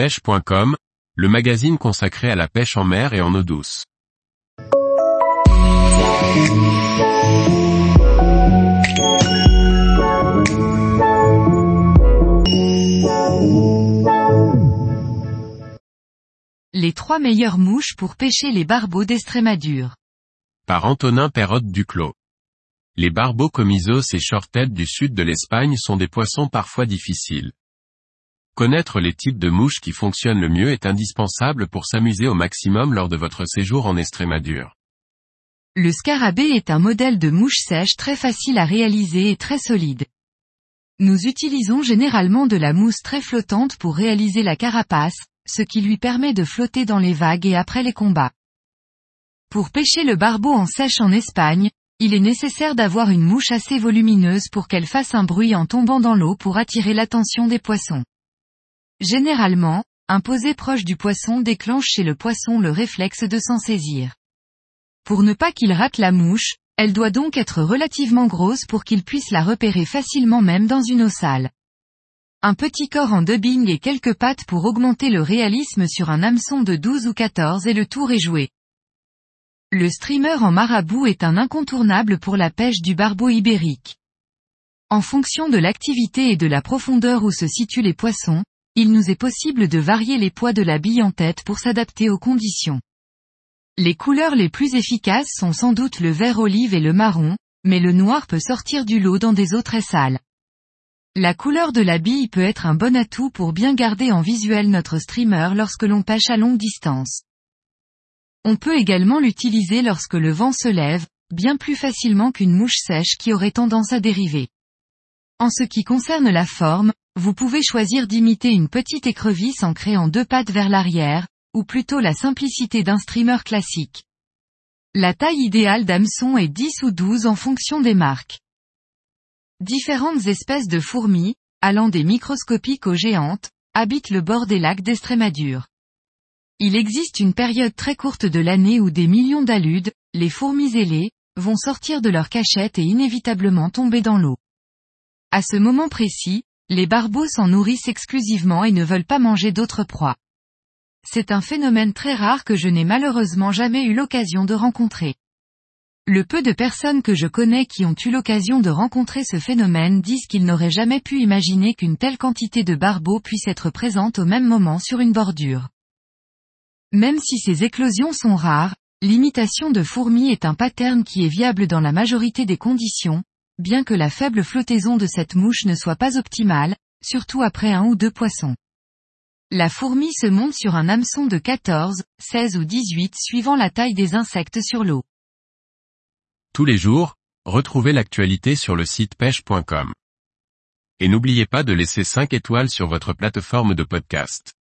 pêche.com, le magazine consacré à la pêche en mer et en eau douce. Les trois meilleures mouches pour pêcher les barbeaux d'Estrémadure. Par Antonin Perrotte Duclos. Les barbeaux comisos et shorthead du sud de l'Espagne sont des poissons parfois difficiles. Connaître les types de mouches qui fonctionnent le mieux est indispensable pour s'amuser au maximum lors de votre séjour en Estrémadure. Le scarabée est un modèle de mouche sèche très facile à réaliser et très solide. Nous utilisons généralement de la mousse très flottante pour réaliser la carapace, ce qui lui permet de flotter dans les vagues et après les combats. Pour pêcher le barbeau en sèche en Espagne, il est nécessaire d'avoir une mouche assez volumineuse pour qu'elle fasse un bruit en tombant dans l'eau pour attirer l'attention des poissons. Généralement, un posé proche du poisson déclenche chez le poisson le réflexe de s'en saisir. Pour ne pas qu'il rate la mouche, elle doit donc être relativement grosse pour qu'il puisse la repérer facilement même dans une eau sale. Un petit corps en dubbing et quelques pattes pour augmenter le réalisme sur un hameçon de 12 ou 14 et le tour est joué. Le streamer en marabout est un incontournable pour la pêche du barbeau ibérique. En fonction de l'activité et de la profondeur où se situent les poissons, il nous est possible de varier les poids de la bille en tête pour s'adapter aux conditions. Les couleurs les plus efficaces sont sans doute le vert olive et le marron, mais le noir peut sortir du lot dans des eaux très sales. La couleur de la bille peut être un bon atout pour bien garder en visuel notre streamer lorsque l'on pêche à longue distance. On peut également l'utiliser lorsque le vent se lève, bien plus facilement qu'une mouche sèche qui aurait tendance à dériver. En ce qui concerne la forme, vous pouvez choisir d'imiter une petite écrevisse en créant deux pattes vers l'arrière, ou plutôt la simplicité d'un streamer classique. La taille idéale d'hameçon est 10 ou 12 en fonction des marques. Différentes espèces de fourmis, allant des microscopiques aux géantes, habitent le bord des lacs d'Estrémadure. Il existe une période très courte de l'année où des millions d'aludes, les fourmis ailées, vont sortir de leur cachette et inévitablement tomber dans l'eau. À ce moment précis, les barbeaux s'en nourrissent exclusivement et ne veulent pas manger d'autres proies. C'est un phénomène très rare que je n'ai malheureusement jamais eu l'occasion de rencontrer. Le peu de personnes que je connais qui ont eu l'occasion de rencontrer ce phénomène disent qu'ils n'auraient jamais pu imaginer qu'une telle quantité de barbeaux puisse être présente au même moment sur une bordure. Même si ces éclosions sont rares, l'imitation de fourmis est un pattern qui est viable dans la majorité des conditions, bien que la faible flottaison de cette mouche ne soit pas optimale, surtout après un ou deux poissons. La fourmi se monte sur un hameçon de 14, 16 ou 18 suivant la taille des insectes sur l'eau. Tous les jours, retrouvez l'actualité sur le site pêche.com. Et n'oubliez pas de laisser 5 étoiles sur votre plateforme de podcast.